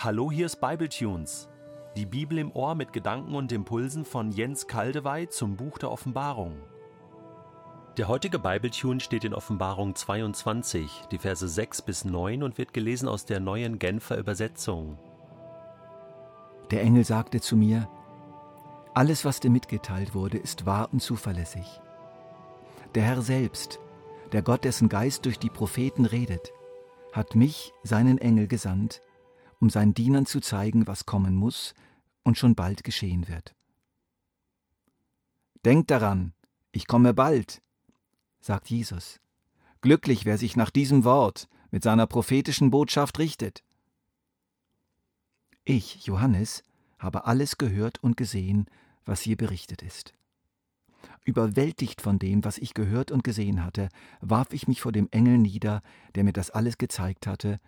Hallo, hier ist Bibletunes. Die Bibel im Ohr mit Gedanken und Impulsen von Jens Kaldewey zum Buch der Offenbarung. Der heutige Bibletune steht in Offenbarung 22, die Verse 6 bis 9 und wird gelesen aus der neuen Genfer Übersetzung. Der Engel sagte zu mir, alles, was dir mitgeteilt wurde, ist wahr und zuverlässig. Der Herr selbst, der Gott, dessen Geist durch die Propheten redet, hat mich, seinen Engel, gesandt, um seinen Dienern zu zeigen, was kommen muss und schon bald geschehen wird. Denkt daran, ich komme bald, sagt Jesus. Glücklich, wer sich nach diesem Wort mit seiner prophetischen Botschaft richtet. Ich, Johannes, habe alles gehört und gesehen, was hier berichtet ist. Überwältigt von dem, was ich gehört und gesehen hatte, warf ich mich vor dem Engel nieder, der mir das alles gezeigt hatte,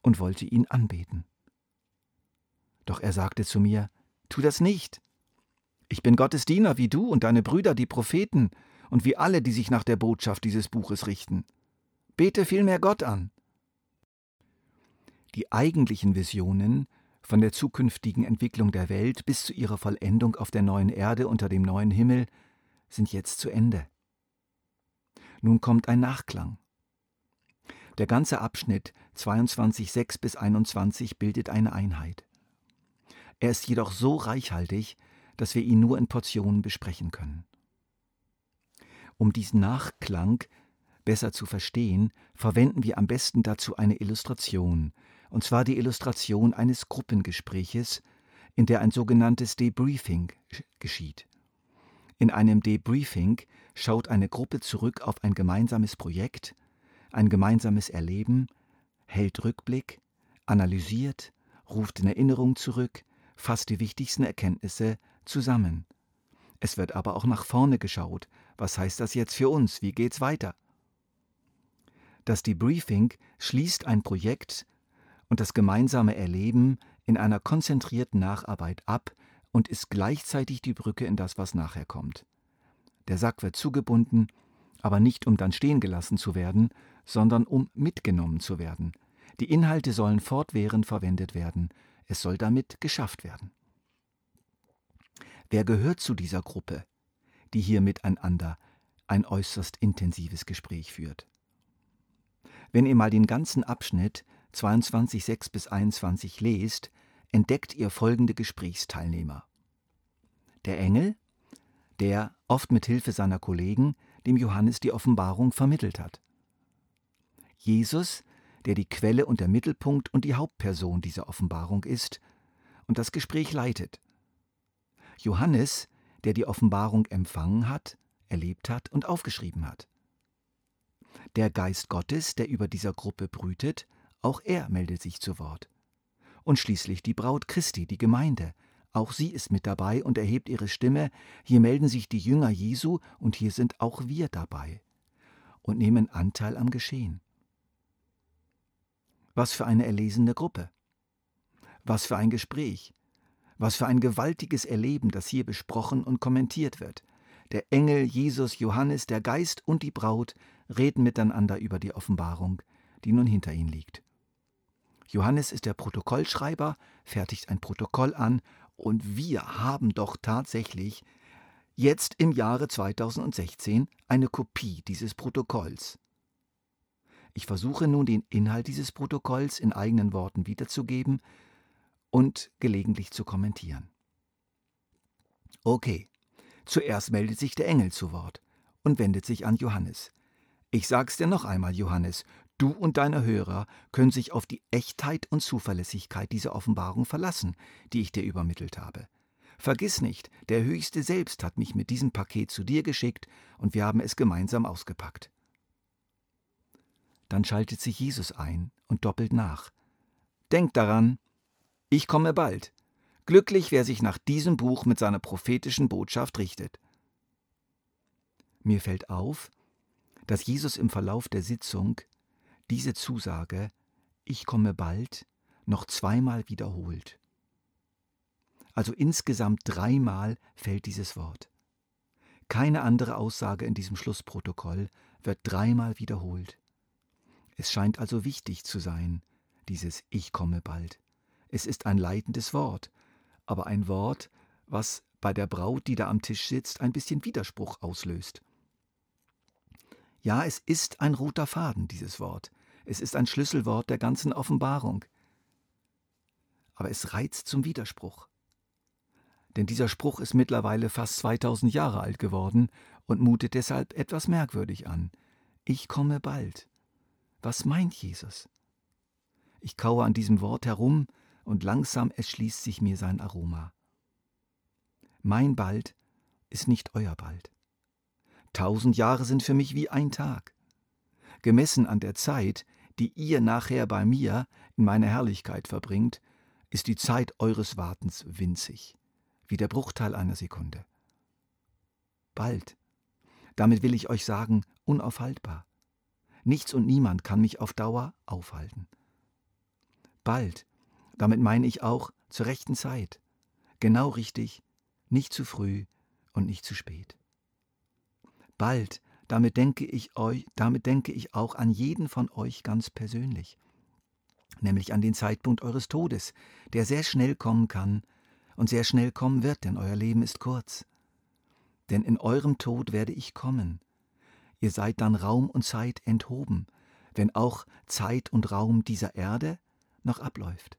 und wollte ihn anbeten. Doch er sagte zu mir, Tu das nicht. Ich bin Gottes Diener wie du und deine Brüder, die Propheten, und wie alle, die sich nach der Botschaft dieses Buches richten. Bete vielmehr Gott an. Die eigentlichen Visionen von der zukünftigen Entwicklung der Welt bis zu ihrer Vollendung auf der neuen Erde unter dem neuen Himmel sind jetzt zu Ende. Nun kommt ein Nachklang. Der ganze Abschnitt 22,6 bis 21 bildet eine Einheit. Er ist jedoch so reichhaltig, dass wir ihn nur in Portionen besprechen können. Um diesen Nachklang besser zu verstehen, verwenden wir am besten dazu eine Illustration, und zwar die Illustration eines Gruppengespräches, in der ein sogenanntes Debriefing geschieht. In einem Debriefing schaut eine Gruppe zurück auf ein gemeinsames Projekt, ein gemeinsames Erleben, hält Rückblick, analysiert, ruft in Erinnerung zurück, fasst die wichtigsten Erkenntnisse zusammen. Es wird aber auch nach vorne geschaut. Was heißt das jetzt für uns? Wie geht's weiter? Das Debriefing schließt ein Projekt und das gemeinsame Erleben in einer konzentrierten Nacharbeit ab und ist gleichzeitig die Brücke in das, was nachher kommt. Der Sack wird zugebunden, aber nicht um dann stehen gelassen zu werden, sondern um mitgenommen zu werden. Die Inhalte sollen fortwährend verwendet werden, es soll damit geschafft werden. Wer gehört zu dieser Gruppe, die hier miteinander ein äußerst intensives Gespräch führt? Wenn ihr mal den ganzen Abschnitt 22,6 bis 21 lest, entdeckt ihr folgende Gesprächsteilnehmer. Der Engel, der oft mit Hilfe seiner Kollegen dem Johannes die Offenbarung vermittelt hat. Jesus, der die Quelle und der Mittelpunkt und die Hauptperson dieser Offenbarung ist und das Gespräch leitet. Johannes, der die Offenbarung empfangen hat, erlebt hat und aufgeschrieben hat. Der Geist Gottes, der über dieser Gruppe brütet, auch er meldet sich zu Wort. Und schließlich die Braut Christi, die Gemeinde, auch sie ist mit dabei und erhebt ihre Stimme, hier melden sich die Jünger Jesu und hier sind auch wir dabei und nehmen Anteil am Geschehen. Was für eine erlesene Gruppe. Was für ein Gespräch. Was für ein gewaltiges Erleben, das hier besprochen und kommentiert wird. Der Engel, Jesus, Johannes, der Geist und die Braut reden miteinander über die Offenbarung, die nun hinter ihnen liegt. Johannes ist der Protokollschreiber, fertigt ein Protokoll an und wir haben doch tatsächlich jetzt im Jahre 2016 eine Kopie dieses Protokolls. Ich versuche nun den Inhalt dieses Protokolls in eigenen Worten wiederzugeben und gelegentlich zu kommentieren. Okay, zuerst meldet sich der Engel zu Wort und wendet sich an Johannes. Ich sag's dir noch einmal, Johannes, du und deine Hörer können sich auf die Echtheit und Zuverlässigkeit dieser Offenbarung verlassen, die ich dir übermittelt habe. Vergiss nicht, der Höchste selbst hat mich mit diesem Paket zu dir geschickt und wir haben es gemeinsam ausgepackt. Dann schaltet sich Jesus ein und doppelt nach. Denkt daran, ich komme bald. Glücklich, wer sich nach diesem Buch mit seiner prophetischen Botschaft richtet. Mir fällt auf, dass Jesus im Verlauf der Sitzung diese Zusage, ich komme bald, noch zweimal wiederholt. Also insgesamt dreimal fällt dieses Wort. Keine andere Aussage in diesem Schlussprotokoll wird dreimal wiederholt. Es scheint also wichtig zu sein, dieses Ich komme bald. Es ist ein leitendes Wort, aber ein Wort, was bei der Braut, die da am Tisch sitzt, ein bisschen Widerspruch auslöst. Ja, es ist ein roter Faden, dieses Wort. Es ist ein Schlüsselwort der ganzen Offenbarung. Aber es reizt zum Widerspruch. Denn dieser Spruch ist mittlerweile fast 2000 Jahre alt geworden und mutet deshalb etwas merkwürdig an. Ich komme bald. Was meint Jesus? Ich kaue an diesem Wort herum und langsam erschließt sich mir sein Aroma. Mein bald ist nicht euer bald. Tausend Jahre sind für mich wie ein Tag. Gemessen an der Zeit, die ihr nachher bei mir in meiner Herrlichkeit verbringt, ist die Zeit eures Wartens winzig, wie der Bruchteil einer Sekunde. Bald, damit will ich euch sagen, unaufhaltbar. Nichts und niemand kann mich auf Dauer aufhalten. Bald, damit meine ich auch zur rechten Zeit, genau richtig, nicht zu früh und nicht zu spät. Bald, damit denke ich euch, damit denke ich auch an jeden von euch ganz persönlich, nämlich an den Zeitpunkt eures Todes, der sehr schnell kommen kann und sehr schnell kommen wird, denn euer Leben ist kurz. Denn in eurem Tod werde ich kommen. Ihr seid dann Raum und Zeit enthoben, wenn auch Zeit und Raum dieser Erde noch abläuft.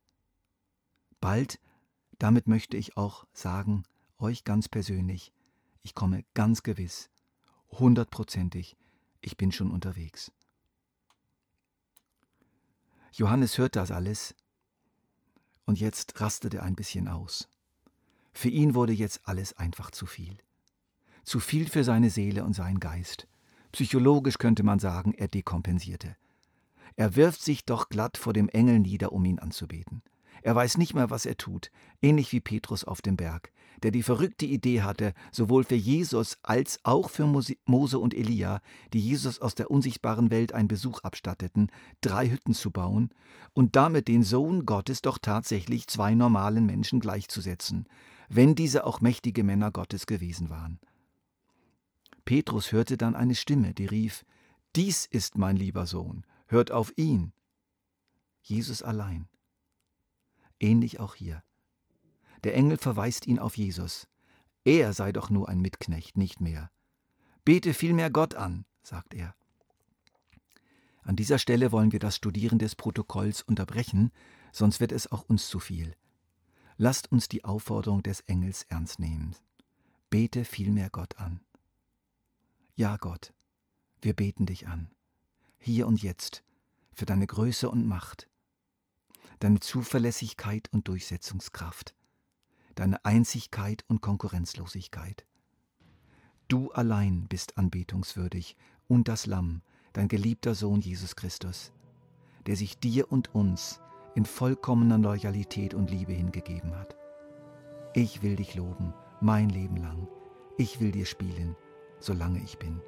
Bald, damit möchte ich auch sagen, euch ganz persönlich, ich komme ganz gewiss, hundertprozentig, ich bin schon unterwegs. Johannes hört das alles und jetzt rastet er ein bisschen aus. Für ihn wurde jetzt alles einfach zu viel. Zu viel für seine Seele und seinen Geist. Psychologisch könnte man sagen, er dekompensierte. Er wirft sich doch glatt vor dem Engel nieder, um ihn anzubeten. Er weiß nicht mehr, was er tut, ähnlich wie Petrus auf dem Berg, der die verrückte Idee hatte, sowohl für Jesus als auch für Mose und Elia, die Jesus aus der unsichtbaren Welt einen Besuch abstatteten, drei Hütten zu bauen und damit den Sohn Gottes doch tatsächlich zwei normalen Menschen gleichzusetzen, wenn diese auch mächtige Männer Gottes gewesen waren. Petrus hörte dann eine Stimme, die rief, Dies ist mein lieber Sohn, hört auf ihn. Jesus allein ähnlich auch hier. Der Engel verweist ihn auf Jesus. Er sei doch nur ein Mitknecht, nicht mehr. Bete vielmehr Gott an, sagt er. An dieser Stelle wollen wir das Studieren des Protokolls unterbrechen, sonst wird es auch uns zu viel. Lasst uns die Aufforderung des Engels ernst nehmen. Bete vielmehr Gott an. Ja, Gott, wir beten dich an, hier und jetzt, für deine Größe und Macht, deine Zuverlässigkeit und Durchsetzungskraft, deine Einzigkeit und Konkurrenzlosigkeit. Du allein bist anbetungswürdig und das Lamm, dein geliebter Sohn Jesus Christus, der sich dir und uns in vollkommener Loyalität und Liebe hingegeben hat. Ich will dich loben, mein Leben lang. Ich will dir spielen, solange ich bin.